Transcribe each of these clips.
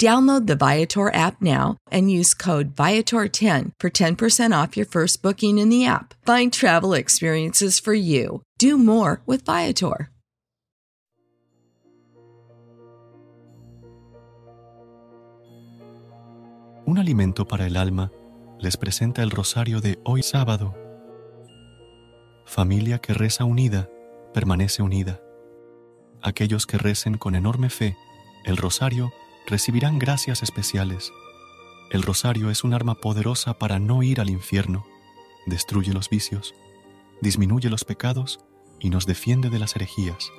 Download the Viator app now and use code Viator10 for 10% off your first booking in the app. Find travel experiences for you. Do more with Viator. Un alimento para el alma les presenta el rosario de hoy sábado. Familia que reza unida, permanece unida. Aquellos que recen con enorme fe el rosario recibirán gracias especiales. El rosario es un arma poderosa para no ir al infierno, destruye los vicios, disminuye los pecados y nos defiende de las herejías.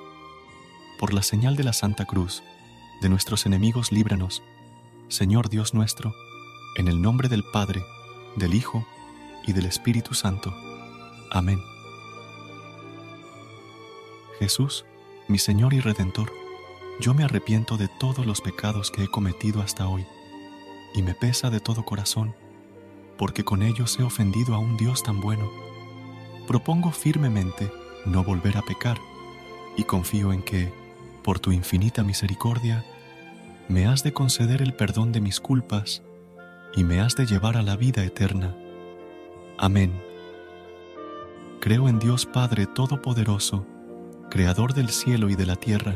Por la señal de la Santa Cruz, de nuestros enemigos líbranos, Señor Dios nuestro, en el nombre del Padre, del Hijo y del Espíritu Santo. Amén. Jesús, mi Señor y Redentor, yo me arrepiento de todos los pecados que he cometido hasta hoy, y me pesa de todo corazón, porque con ellos he ofendido a un Dios tan bueno. Propongo firmemente no volver a pecar, y confío en que, por tu infinita misericordia, me has de conceder el perdón de mis culpas y me has de llevar a la vida eterna. Amén. Creo en Dios Padre Todopoderoso, Creador del cielo y de la tierra,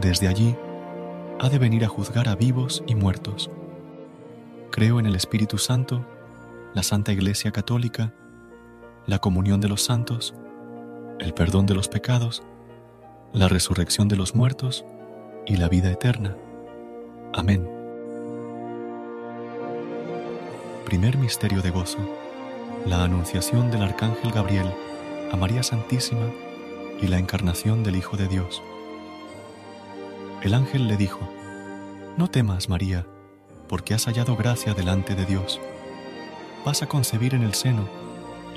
desde allí ha de venir a juzgar a vivos y muertos. Creo en el Espíritu Santo, la Santa Iglesia Católica, la comunión de los santos, el perdón de los pecados, la resurrección de los muertos y la vida eterna. Amén. Primer misterio de gozo. La anunciación del Arcángel Gabriel a María Santísima y la encarnación del Hijo de Dios. El ángel le dijo, No temas, María, porque has hallado gracia delante de Dios. Vas a concebir en el seno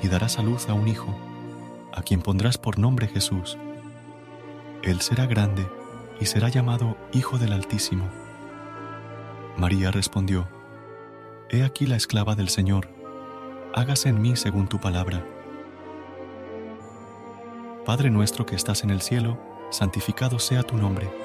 y darás a luz a un hijo, a quien pondrás por nombre Jesús. Él será grande y será llamado Hijo del Altísimo. María respondió, He aquí la esclava del Señor, hágase en mí según tu palabra. Padre nuestro que estás en el cielo, santificado sea tu nombre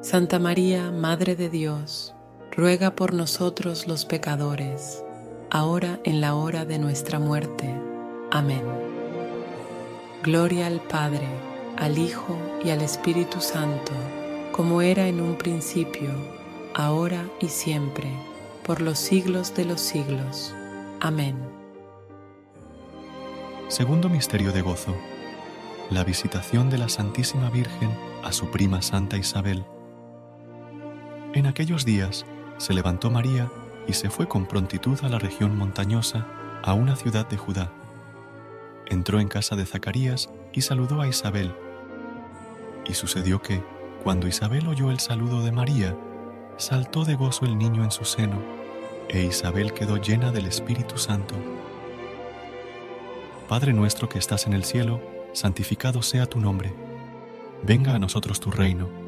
Santa María, Madre de Dios, ruega por nosotros los pecadores, ahora en la hora de nuestra muerte. Amén. Gloria al Padre, al Hijo y al Espíritu Santo, como era en un principio, ahora y siempre, por los siglos de los siglos. Amén. Segundo Misterio de Gozo. La visitación de la Santísima Virgen a su prima Santa Isabel. En aquellos días se levantó María y se fue con prontitud a la región montañosa, a una ciudad de Judá. Entró en casa de Zacarías y saludó a Isabel. Y sucedió que, cuando Isabel oyó el saludo de María, saltó de gozo el niño en su seno, e Isabel quedó llena del Espíritu Santo. Padre nuestro que estás en el cielo, santificado sea tu nombre. Venga a nosotros tu reino.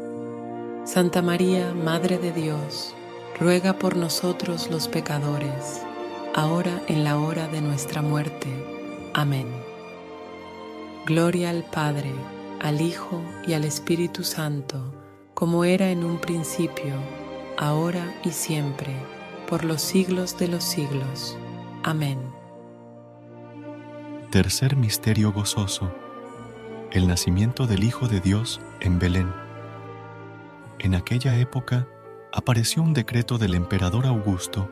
Santa María, Madre de Dios, ruega por nosotros los pecadores, ahora en la hora de nuestra muerte. Amén. Gloria al Padre, al Hijo y al Espíritu Santo, como era en un principio, ahora y siempre, por los siglos de los siglos. Amén. Tercer Misterio Gozoso. El nacimiento del Hijo de Dios en Belén. En aquella época apareció un decreto del emperador Augusto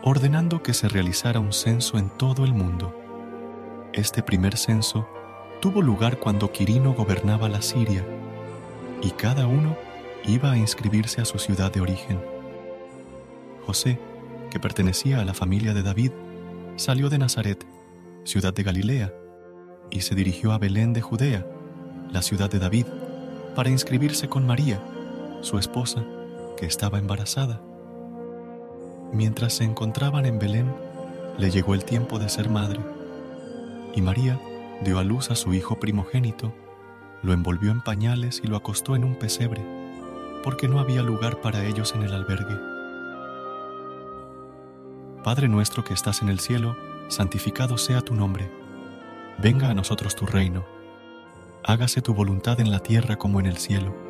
ordenando que se realizara un censo en todo el mundo. Este primer censo tuvo lugar cuando Quirino gobernaba la Siria, y cada uno iba a inscribirse a su ciudad de origen. José, que pertenecía a la familia de David, salió de Nazaret, ciudad de Galilea, y se dirigió a Belén de Judea, la ciudad de David, para inscribirse con María, su esposa, que estaba embarazada. Mientras se encontraban en Belén, le llegó el tiempo de ser madre, y María dio a luz a su hijo primogénito, lo envolvió en pañales y lo acostó en un pesebre, porque no había lugar para ellos en el albergue. Padre nuestro que estás en el cielo, santificado sea tu nombre. Venga a nosotros tu reino. Hágase tu voluntad en la tierra como en el cielo.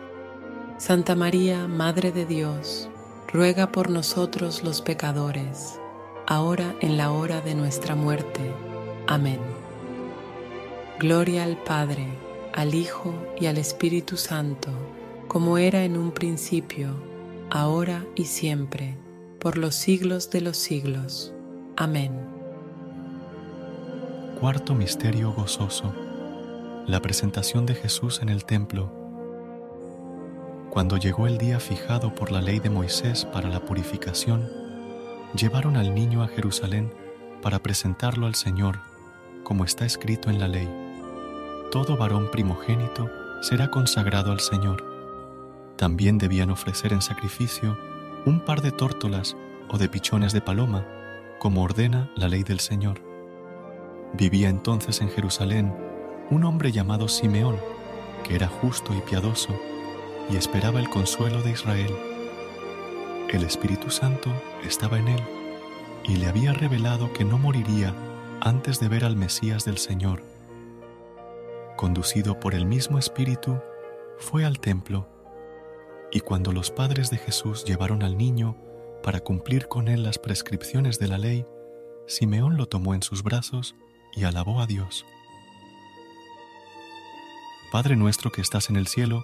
Santa María, Madre de Dios, ruega por nosotros los pecadores, ahora en la hora de nuestra muerte. Amén. Gloria al Padre, al Hijo y al Espíritu Santo, como era en un principio, ahora y siempre por los siglos de los siglos. Amén. Cuarto Misterio Gozoso. La presentación de Jesús en el templo. Cuando llegó el día fijado por la ley de Moisés para la purificación, llevaron al niño a Jerusalén para presentarlo al Señor, como está escrito en la ley. Todo varón primogénito será consagrado al Señor. También debían ofrecer en sacrificio un par de tórtolas o de pichones de paloma, como ordena la ley del Señor. Vivía entonces en Jerusalén un hombre llamado Simeón, que era justo y piadoso, y esperaba el consuelo de Israel. El Espíritu Santo estaba en él, y le había revelado que no moriría antes de ver al Mesías del Señor. Conducido por el mismo Espíritu, fue al templo y cuando los padres de Jesús llevaron al niño para cumplir con él las prescripciones de la ley, Simeón lo tomó en sus brazos y alabó a Dios. Padre nuestro que estás en el cielo,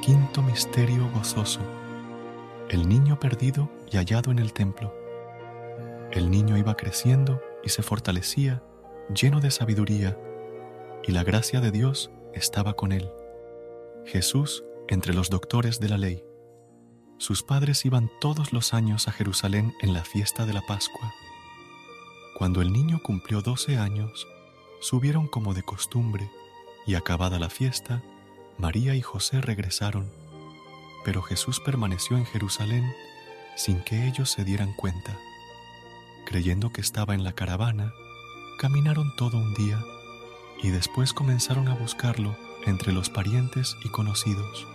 Quinto Misterio Gozoso. El niño perdido y hallado en el templo. El niño iba creciendo y se fortalecía, lleno de sabiduría, y la gracia de Dios estaba con él. Jesús entre los doctores de la ley. Sus padres iban todos los años a Jerusalén en la fiesta de la Pascua. Cuando el niño cumplió doce años, subieron como de costumbre, y acabada la fiesta, María y José regresaron, pero Jesús permaneció en Jerusalén sin que ellos se dieran cuenta. Creyendo que estaba en la caravana, caminaron todo un día y después comenzaron a buscarlo entre los parientes y conocidos.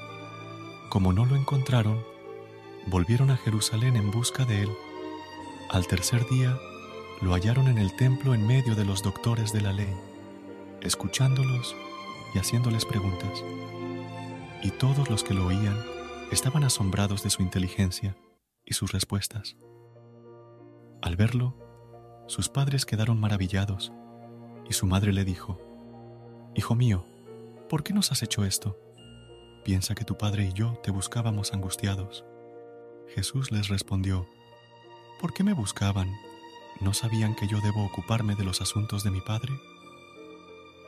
Como no lo encontraron, volvieron a Jerusalén en busca de él. Al tercer día, lo hallaron en el templo en medio de los doctores de la ley, escuchándolos y haciéndoles preguntas. Y todos los que lo oían estaban asombrados de su inteligencia y sus respuestas. Al verlo, sus padres quedaron maravillados y su madre le dijo, Hijo mío, ¿por qué nos has hecho esto? Piensa que tu padre y yo te buscábamos angustiados. Jesús les respondió, ¿por qué me buscaban? ¿No sabían que yo debo ocuparme de los asuntos de mi padre?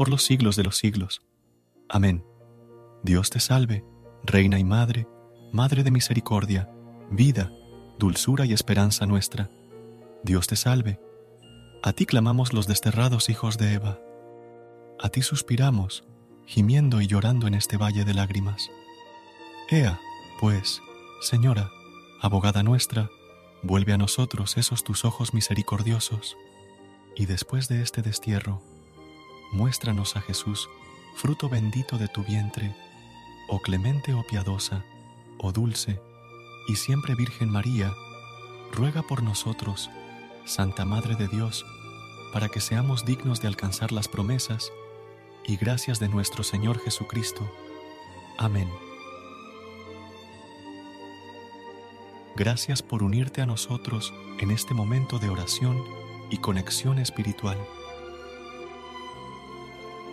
por los siglos de los siglos. Amén. Dios te salve, Reina y Madre, Madre de misericordia, vida, dulzura y esperanza nuestra. Dios te salve. A ti clamamos los desterrados hijos de Eva. A ti suspiramos, gimiendo y llorando en este valle de lágrimas. Ea, pues, Señora, abogada nuestra, vuelve a nosotros esos tus ojos misericordiosos, y después de este destierro, muéstranos a Jesús, fruto bendito de tu vientre, oh clemente o piadosa, oh dulce, y siempre Virgen María, ruega por nosotros, Santa Madre de Dios, para que seamos dignos de alcanzar las promesas y gracias de nuestro Señor Jesucristo. Amén. Gracias por unirte a nosotros en este momento de oración y conexión espiritual.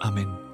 Amén.